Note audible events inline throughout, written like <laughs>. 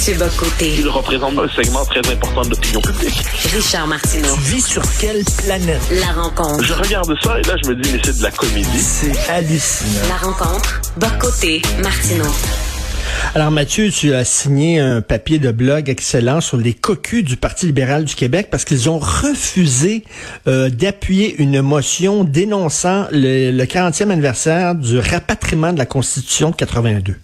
Mathieu Bocoté. Il représente un segment très important de l'opinion publique. Richard Martineau. Tu vis sur quelle planète? La rencontre. Je regarde ça et là, je me dis, mais c'est de la comédie. C'est hallucinant. La rencontre. Bocoté. Martineau. Alors Mathieu, tu as signé un papier de blog excellent sur les cocus du Parti libéral du Québec parce qu'ils ont refusé euh, d'appuyer une motion dénonçant le, le 40e anniversaire du rapatriement de la Constitution de 82.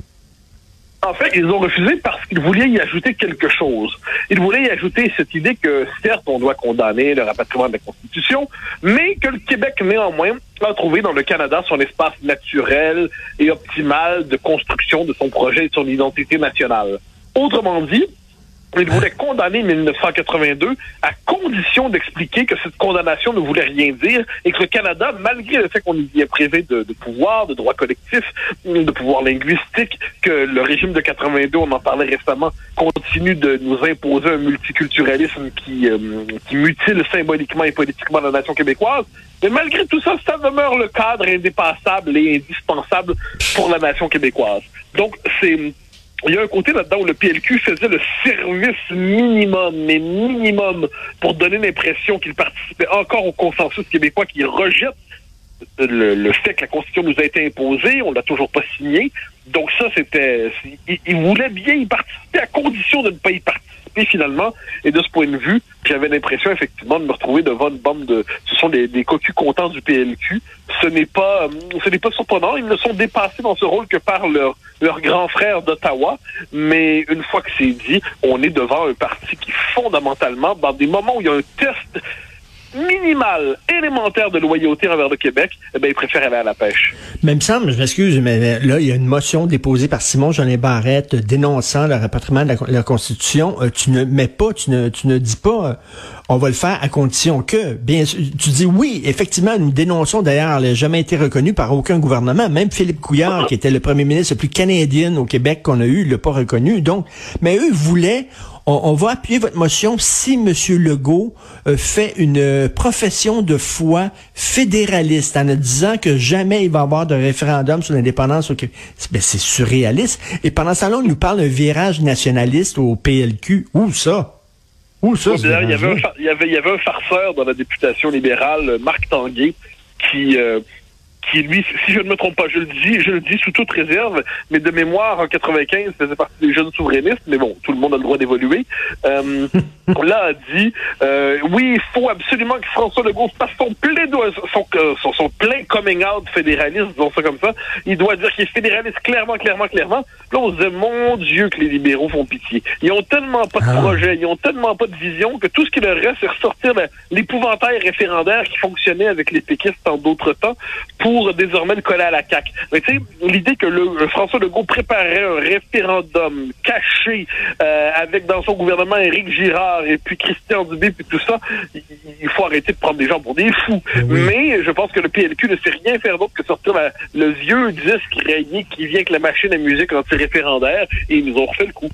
En fait, ils ont refusé parce qu'ils voulaient y ajouter quelque chose. Ils voulaient y ajouter cette idée que, certes, on doit condamner le rapatriement de la Constitution, mais que le Québec, néanmoins, a trouvé dans le Canada son espace naturel et optimal de construction de son projet et de son identité nationale. Autrement dit, il voulait condamner 1982 à condition d'expliquer que cette condamnation ne voulait rien dire et que le Canada, malgré le fait qu'on y est privé de, pouvoir, de droits collectifs, de pouvoir linguistique, que le régime de 82, on en parlait récemment, continue de nous imposer un multiculturalisme qui, euh, qui mutile symboliquement et politiquement la nation québécoise. Mais malgré tout ça, ça demeure le cadre indépassable et indispensable pour la nation québécoise. Donc, c'est il y a un côté là-dedans où le PLQ faisait le service minimum, mais minimum, pour donner l'impression qu'il participait encore au consensus québécois qui rejette le, fait que la Constitution nous a été imposée, on l'a toujours pas signé. Donc ça, c'était... Il voulait bien y participer à condition de ne pas y participer finalement. Et de ce point de vue, j'avais l'impression effectivement de me retrouver devant une bande de. Ce sont des, des cocus contents du PLQ. Ce n'est pas, ce n'est pas surprenant. Ils ne sont dépassés dans ce rôle que par leur leur grand frère d'Ottawa. Mais une fois que c'est dit, on est devant un parti qui fondamentalement, dans des moments où il y a un test minimal, élémentaire de loyauté envers le Québec, eh bien, il préfère aller à la pêche. Mais il je m'excuse, mais là, il y a une motion déposée par Simon Jeanin Barrette dénonçant le rapatriement de la, la Constitution. Euh, tu ne mets pas, tu ne, tu ne dis pas, euh, on va le faire à condition que, bien sûr, tu dis oui, effectivement, nous dénonçons d'ailleurs, elle n'a jamais été reconnue par aucun gouvernement, même Philippe Couillard, qui était le premier ministre le plus canadien au Québec qu'on a eu, l'a pas reconnu. Donc, mais eux voulaient, on, va appuyer votre motion si M. Legault euh, fait une euh, profession de foi fédéraliste en disant que jamais il va y avoir de référendum sur l'indépendance au Québec. Ben, c'est surréaliste. Et pendant ce temps-là, on nous parle d'un virage nationaliste au PLQ. Où ça? Où ça? il, y avait un, il, y avait, il y avait un farceur dans la députation libérale, Marc Tanguay, qui... Euh, qui lui, si je ne me trompe pas, je le dis, je le dis sous toute réserve, mais de mémoire en 95 faisait partie des jeunes souverainistes, mais bon, tout le monde a le droit d'évoluer. Euh, <laughs> là a dit, euh, oui, il faut absolument que François Legault fasse son son, son, son plein coming out fédéraliste, disons ça comme ça. Il doit dire qu'il est fédéraliste clairement, clairement, clairement. Là, on se dit, mon Dieu, que les libéraux font pitié. Ils ont tellement pas de ah. projet, ils ont tellement pas de vision que tout ce qui leur reste, c'est ressortir l'épouvantail référendaire qui fonctionnait avec les péquistes en d'autres temps pour pour désormais le coller à la CAQ. Mais tu sais, l'idée que le, François Legault préparait un référendum caché euh, avec dans son gouvernement Éric Girard et puis Christian Dubé puis tout ça, il, faut arrêter de prendre des gens pour des fous. Mais je pense que le PLQ ne sait rien faire d'autre que sortir le vieux disque rayé qui vient avec la machine à musique anti-référendaire et ils nous ont refait le coup.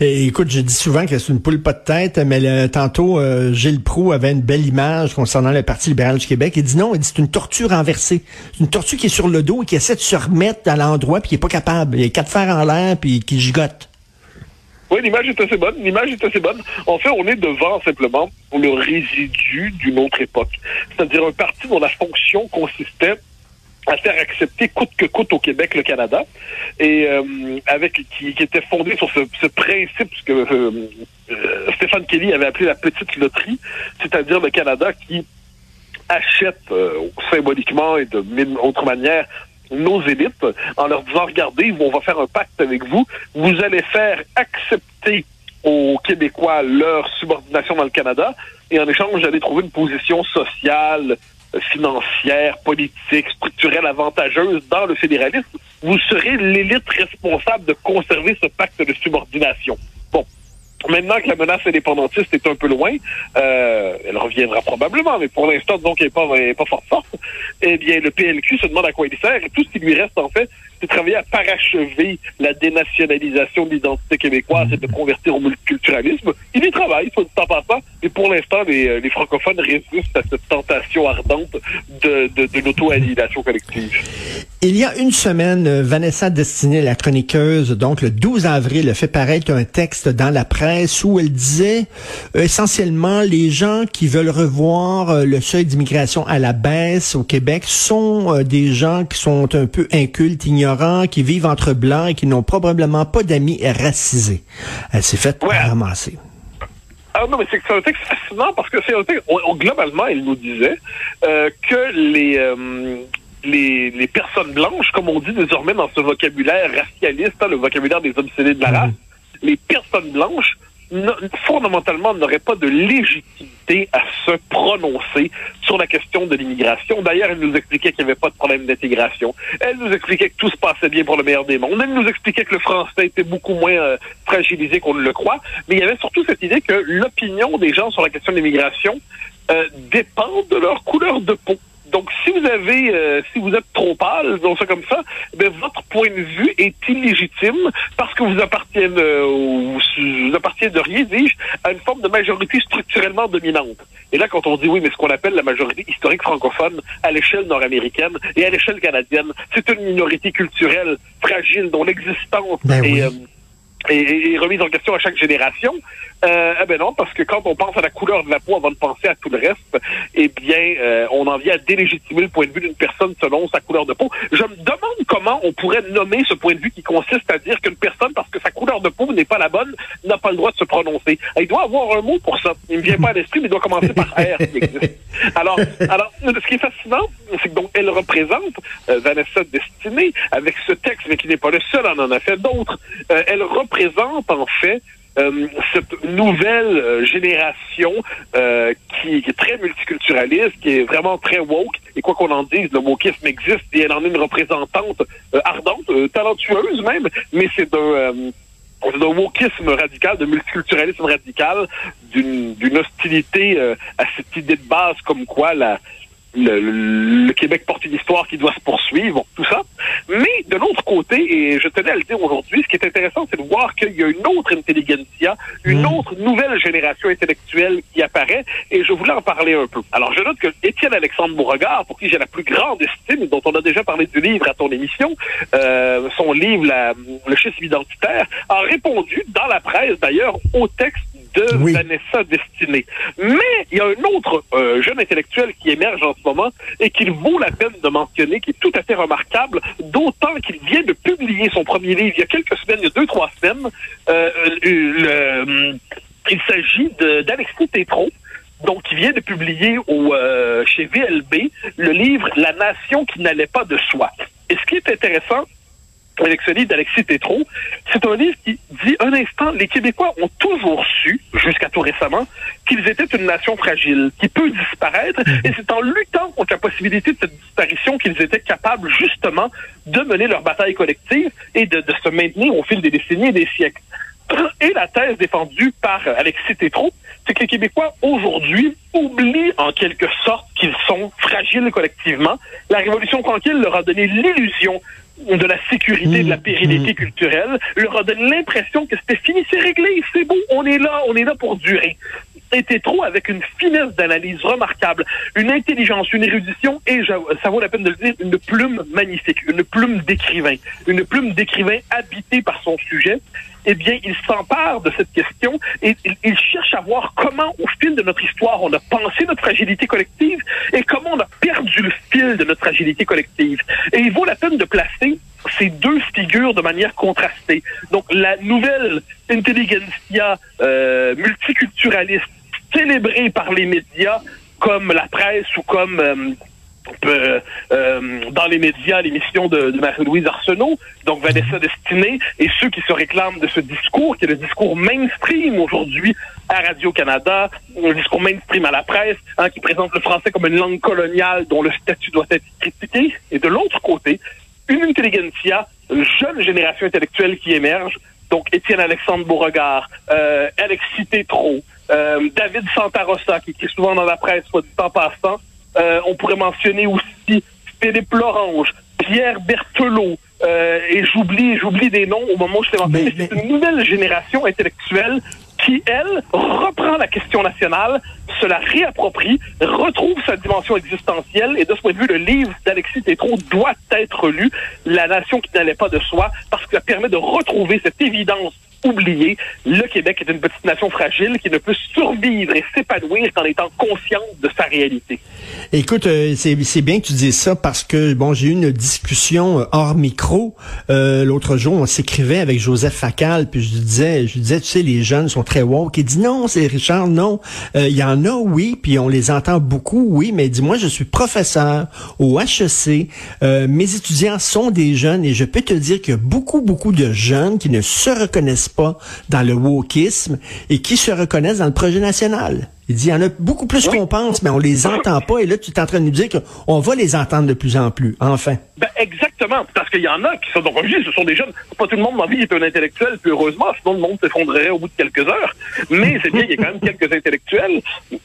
Écoute, je dis souvent que c'est une poule pas de tête, mais tantôt, euh, Gilles Proux avait une belle image concernant le Parti libéral du Québec. Il dit non, il dit c'est une tortue renversée. C'est une tortue qui est sur le dos et qui essaie de se remettre à l'endroit puis qui est pas capable. Il a quatre fers en l'air puis qui gigote. Oui, l'image est assez bonne. L'image est assez bonne. En fait, on est devant simplement le résidu d'une autre époque. C'est-à-dire un parti dont la fonction consistait à faire accepter coûte que coûte au Québec le Canada. Et euh, avec qui, qui, était fondé sur ce, ce principe que euh, euh, Stéphane Kelly avait appelé la petite loterie, c'est-à-dire le Canada qui achète symboliquement et de mille autres manières nos élites en leur disant regardez, on va faire un pacte avec vous, vous allez faire accepter aux Québécois leur subordination dans le Canada et en échange, vous allez trouver une position sociale, financière, politique, structurelle avantageuse dans le fédéralisme, vous serez l'élite responsable de conserver ce pacte de subordination. Bon. Maintenant que la menace indépendantiste est un peu loin, euh, elle reviendra probablement, mais pour l'instant, donc, elle n'est pas, pas forte forte, eh bien, le PLQ se demande à quoi il sert, et tout ce qui lui reste, en fait, travailler à parachever la dénationalisation de l'identité québécoise et de convertir au multiculturalisme. Il y travaille, faut temps passant, mais pour l'instant, les, euh, les, francophones résistent à cette tentation ardente de, de, de l'auto-aliénation collective. Il y a une semaine, euh, Vanessa Destinée, la chroniqueuse, donc le 12 avril, a fait paraître un texte dans la presse où elle disait euh, essentiellement les gens qui veulent revoir le seuil d'immigration à la baisse au Québec sont des gens qui sont un peu incultes, ignorants, qui vivent entre blancs et qui n'ont probablement pas d'amis racisés. Elle s'est faite ramasser. Ah non, mais c'est un texte fascinant parce que c'est un texte, globalement, il nous disait que les les, les, personnes blanches, comme on dit désormais dans ce vocabulaire racialiste, hein, le vocabulaire des obsédés de la race, les personnes blanches, fondamentalement, n'auraient pas de légitimité à se prononcer sur la question de l'immigration. D'ailleurs, elle nous expliquait qu'il n'y avait pas de problème d'intégration. Elle nous expliquait que tout se passait bien pour le meilleur des mondes. Elle nous expliquait que le français était beaucoup moins euh, fragilisé qu'on ne le croit. Mais il y avait surtout cette idée que l'opinion des gens sur la question de l'immigration euh, dépend de leur couleur de peau. Donc, si vous avez, euh, si vous êtes trop pâle, disons ça comme ça, ben, votre point de vue est illégitime parce que vous appartenez, euh, vous appartiendriez, dis-je, à une forme de majorité structurellement dominante. Et là, quand on dit oui, mais ce qu'on appelle la majorité historique francophone à l'échelle nord-américaine et à l'échelle canadienne, c'est une minorité culturelle fragile dont l'existence ben est, euh, est, remise en question à chaque génération. Euh, eh ben non, parce que quand on pense à la couleur de la peau avant de penser à tout le reste, eh bien, euh, on en vient à délégitimer le point de vue d'une personne selon sa couleur de peau. Je me demande comment on pourrait nommer ce point de vue qui consiste à dire qu'une personne, parce que sa couleur de peau n'est pas la bonne, n'a pas le droit de se prononcer. Il doit avoir un mot pour ça. Il me vient pas à l'esprit, mais il doit commencer par R. <laughs> alors, alors, ce qui est fascinant, c'est que donc elle représente euh, Vanessa Destinée avec ce texte, mais qui n'est pas le seul, on en a fait d'autres. Euh, elle représente en fait euh, cette nouvelle euh, génération euh, qui, est très multiculturaliste, qui est vraiment très woke. Et quoi qu'on en dise, le wokisme existe et elle en est une représentante ardente, talentueuse même, mais c'est d'un d'un wokisme radical, de multiculturalisme radical, d'une hostilité à cette idée de base comme quoi la, le, Québec porte une histoire qui doit se poursuivre, tout ça. Mais de l'autre côté, et je tenais à le dire aujourd'hui, ce qui est intéressant, c'est de voir qu'il y a une autre intelligentsia, une mm. autre nouvelle génération intellectuelle qui apparaît, et je voulais en parler un peu. Alors, je note que Étienne Alexandre Beauregard, pour qui j'ai la plus grande estime, dont on a déjà parlé du livre à ton émission, euh, son livre, Le schisme identitaire, a répondu, dans la presse d'ailleurs, au texte de Vanessa Destinée. Mais il y a un autre euh, jeune intellectuel qui émerge en ce moment et qu'il vaut la peine de mentionner, qui est tout à fait remarquable, d'autant qu'il vient de publier son premier livre il y a quelques semaines, il y a deux, trois semaines. Euh, le, il s'agit d'Alexis Tétrault, donc qui vient de publier au, euh, chez VLB le livre La nation qui n'allait pas de soi. Et ce qui est intéressant, livre d'Alexis Tétrault. C'est un livre qui dit un instant, les Québécois ont toujours su, jusqu'à tout récemment, qu'ils étaient une nation fragile, qui peut disparaître, et c'est en luttant contre la possibilité de cette disparition qu'ils étaient capables justement de mener leur bataille collective et de, de se maintenir au fil des décennies et des siècles. Et la thèse défendue par Alexis Tétrault, c'est que les Québécois aujourd'hui oublient en quelque sorte qu'ils sont fragiles collectivement. La Révolution tranquille leur a donné l'illusion de la sécurité, de la mmh, pérennité mmh. culturelle, leur a donné l'impression que c'était fini, c'est réglé, c'est bon, on est là, on est là pour durer. C'était trop avec une finesse d'analyse remarquable, une intelligence, une érudition et ça vaut la peine de le dire, une plume magnifique, une plume d'écrivain, une plume d'écrivain habité par son sujet. Eh bien, il s'empare de cette question et il, cherche à voir comment, au fil de notre histoire, on a pensé notre fragilité collective et comment on a perdu le fil de notre fragilité collective. Et il vaut la peine de placer ces deux figures de manière contrastée. Donc, la nouvelle intelligentsia euh, multiculturaliste célébrée par les médias comme la presse ou comme euh, euh, euh, dans les médias l'émission de, de Marie-Louise Arsenault, donc Vanessa Destinée, et ceux qui se réclament de ce discours, qui est le discours mainstream aujourd'hui à Radio-Canada, un discours mainstream à la presse, hein, qui présente le français comme une langue coloniale dont le statut doit être critiqué, et de l'autre côté, une intelligentsia, une jeune génération intellectuelle qui émerge, donc Étienne Alexandre Beauregard, euh, Alexis Tétrault, euh, David Santarossa, qui, qui est souvent dans la presse, soit du temps passant, euh, on pourrait mentionner aussi Philippe Lorange, Pierre Berthelot, euh, et j'oublie, j'oublie des noms au moment où je t'ai mentionné. C'est une nouvelle génération intellectuelle qui, elle, reprend la question nationale, se la réapproprie, retrouve sa dimension existentielle, et de ce point de vue, le livre d'Alexis Tétrault doit être lu, La nation qui n'allait pas de soi, parce que ça permet de retrouver cette évidence oublier, le Québec est une petite nation fragile qui ne peut survivre et s'épanouir qu'en étant consciente de sa réalité. Écoute, euh, c'est bien que tu dises ça parce que bon, j'ai eu une discussion euh, hors micro euh, l'autre jour. On s'écrivait avec Joseph Facal, puis je disais, je disais, tu sais, les jeunes sont très woke. Il dit non, c'est Richard, non. Il y en a, oui, puis on les entend beaucoup, oui, mais dis-moi, je suis professeur au HEC. mes étudiants sont des jeunes et je peux te dire qu'il y a beaucoup, beaucoup de jeunes qui ne se reconnaissent pas dans le wokisme et qui se reconnaissent dans le projet national. Il dit, il y en a beaucoup plus qu'on pense, mais on les entend pas. Et là, tu es en train de nous dire qu'on va les entendre de plus en plus, enfin. Ben, exactement. Parce qu'il y en a qui sont, donc, ce sont des jeunes. Pas tout le monde dans la vie est un intellectuel, puis heureusement, sinon le monde s'effondrerait au bout de quelques heures. Mais c'est bien, il y a quand même quelques intellectuels.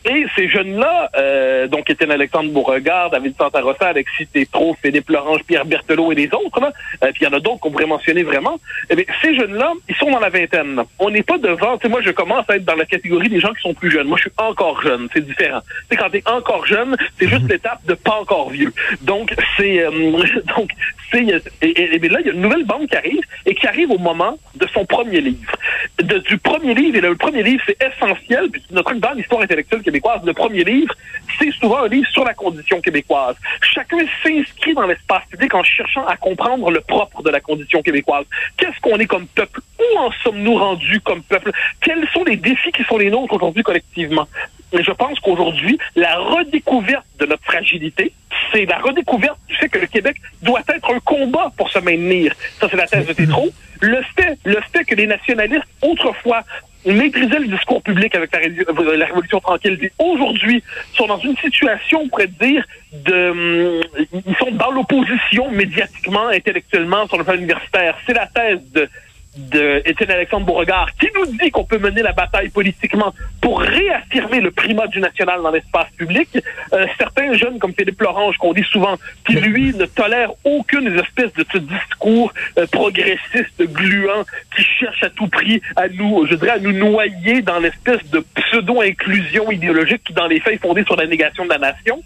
Et ces jeunes-là, euh, donc Étienne Alexandre Beauregard, David Santarossa, Alexis Tétrault, Philippe Lorange, Pierre Berthelot et les autres, là, euh, puis il y en a d'autres qu'on pourrait mentionner vraiment. Eh bien, ces jeunes-là, ils sont dans la vingtaine. On n'est pas devant, tu sais, moi, je commence à être dans la catégorie des gens qui sont plus jeunes. Moi, je suis encore jeune, c'est différent. Tu sais, quand t'es encore jeune, c'est juste mhm. l'étape de pas encore vieux. Donc, c'est, euh, <laughs> donc, et, et, là, il y a une nouvelle banque qui arrive et qui arrive au moment de son premier livre. Du premier livre, et le premier livre, c'est essentiel, puis notre dans l'histoire intellectuelle québécoise, le premier livre, c'est souvent un livre sur la condition québécoise. Chacun s'inscrit dans l'espace public en cherchant à comprendre le propre de la condition québécoise. Qu'est-ce qu'on est comme peuple? Où en sommes-nous rendus comme peuple? Quels sont les défis qui sont les nôtres aujourd'hui collectivement? Mais je pense qu'aujourd'hui, la redécouverte de notre fragilité, c'est la redécouverte fait que le Québec doit être un combat pour se maintenir. Ça, c'est la thèse de Tétrault. Le fait, que les nationalistes, autrefois, maîtrisaient le discours public avec la, la Révolution tranquille, aujourd'hui, sont dans une situation, on pourrait dire, de, hum, ils sont dans l'opposition médiatiquement, intellectuellement, sur le plan universitaire. C'est la thèse de de Étienne Alexandre Beauregard, qui nous dit qu'on peut mener la bataille politiquement pour réaffirmer le primat du national dans l'espace public. Euh, certains jeunes comme Philippe Lorange, qu'on dit souvent, qui lui ne tolère aucune espèce de ce discours euh, progressiste gluant qui cherche à tout prix à nous, je dirais, à nous noyer dans l'espèce de pseudo-inclusion idéologique qui, dans les faits, est fondée sur la négation de la nation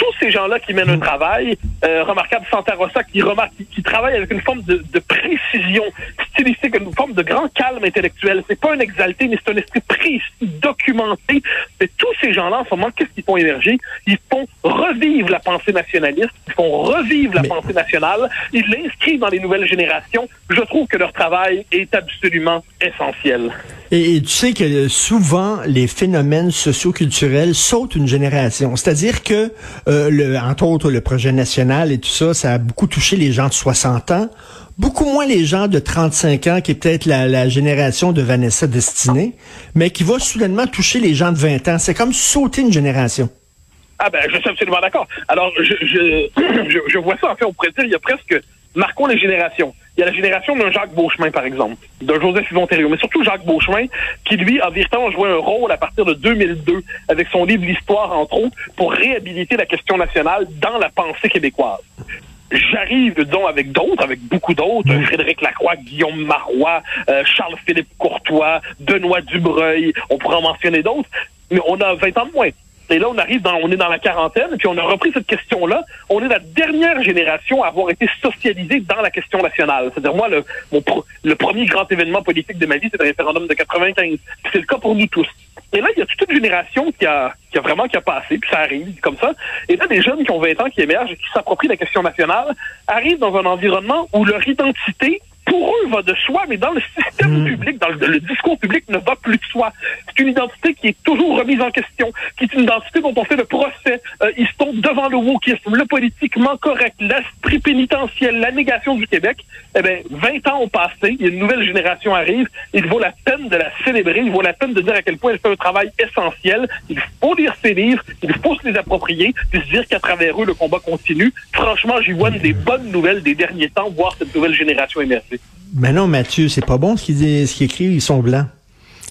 tous ces gens-là qui mènent un travail euh, remarquable, Santa Rossa qui remarque, qui, travaille avec une forme de, de, précision stylistique, une forme de grand calme intellectuel. C'est pas un exalté, mais c'est un esprit précis, documenté. Mais tous ces gens-là, en ce moment, qu'est-ce qu'ils font émerger? Ils font revivre la pensée nationaliste, ils font revivre la pensée nationale, ils l'inscrivent dans les nouvelles générations. Je trouve que leur travail est absolument essentiel. Et, tu sais que souvent, les phénomènes socioculturels sautent une génération. C'est-à-dire que, euh, le, entre autres, le projet national et tout ça, ça a beaucoup touché les gens de 60 ans, beaucoup moins les gens de 35 ans, qui est peut-être la, génération de Vanessa Destinée, mais qui va soudainement toucher les gens de 20 ans. C'est comme sauter une génération. Ah ben, je suis absolument d'accord. Alors, je, je, <clears throat> vois ça, en fait, on pourrait il y a presque marquons les générations. Il y a la génération d'un Jacques Beauchemin, par exemple, d'un Joseph Yvon mais surtout Jacques Beauchemin, qui, lui, a véritablement joué un rôle à partir de 2002, avec son livre L'Histoire, entre autres, pour réhabiliter la question nationale dans la pensée québécoise. J'arrive donc avec d'autres, avec beaucoup d'autres, Frédéric Lacroix, Guillaume Marois, euh, Charles-Philippe Courtois, Benoît Dubreuil, on pourrait en mentionner d'autres, mais on a 20 ans de moins. Et là, on arrive dans, on est dans la quarantaine, puis on a repris cette question-là. On est la dernière génération à avoir été socialisée dans la question nationale. C'est-à-dire, moi, le, premier grand événement politique de ma vie, c'est le référendum de 95. C'est le cas pour nous tous. Et là, il y a toute une génération qui a, qui a vraiment qui a passé, puis ça arrive comme ça. Et là, des jeunes qui ont 20 ans qui émergent qui s'approprient la question nationale arrivent dans un environnement où leur identité pour eux va de soi, mais dans le système hmm. public, dans le, discours public, ne va plus de soi. C'est une identité qui est toujours remise en question, qui est une identité dont on fait le procès. Euh, ils sont devant le wokisme, le politiquement correct, l'esprit pénitentiel, la négation du Québec. Eh bien, 20 ans ont passé, une nouvelle génération arrive, il vaut la peine de la célébrer, il vaut la peine de dire à quel point elle fait un travail essentiel. Il faut lire ses livres, il faut se les approprier, puis se dire qu'à travers eux, le combat continue. Franchement, j'y vois des bonnes nouvelles des derniers temps, voir cette nouvelle génération émerger. Mais non, Mathieu, c'est pas bon ce qu'ils ce qu'ils écrivent, ils sont blancs.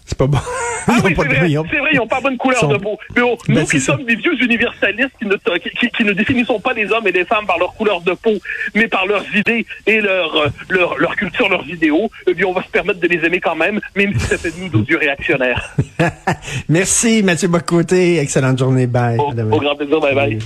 C'est pas bon. <laughs> Ah oui, c'est vrai, ils ont- c'est vrai, ils n'ont pas bonne couleur sont- de peau. Mais oh, Ben, nous qui ça. sommes des vieux universalistes qui ne, qui, qui- qui ne définissons pas les hommes et les femmes par leur couleur de peau, mais par leurs idées et leur, euh, leur, leur culture, leurs idéaux, eh bien, on va se permettre de les aimer quand même, même si ça fait de nous d'odieux réactionnaires. <laughs> Merci, Mathieu Bocoté. Excellente journée. Bye. Au, au grand plaisir, bye bye.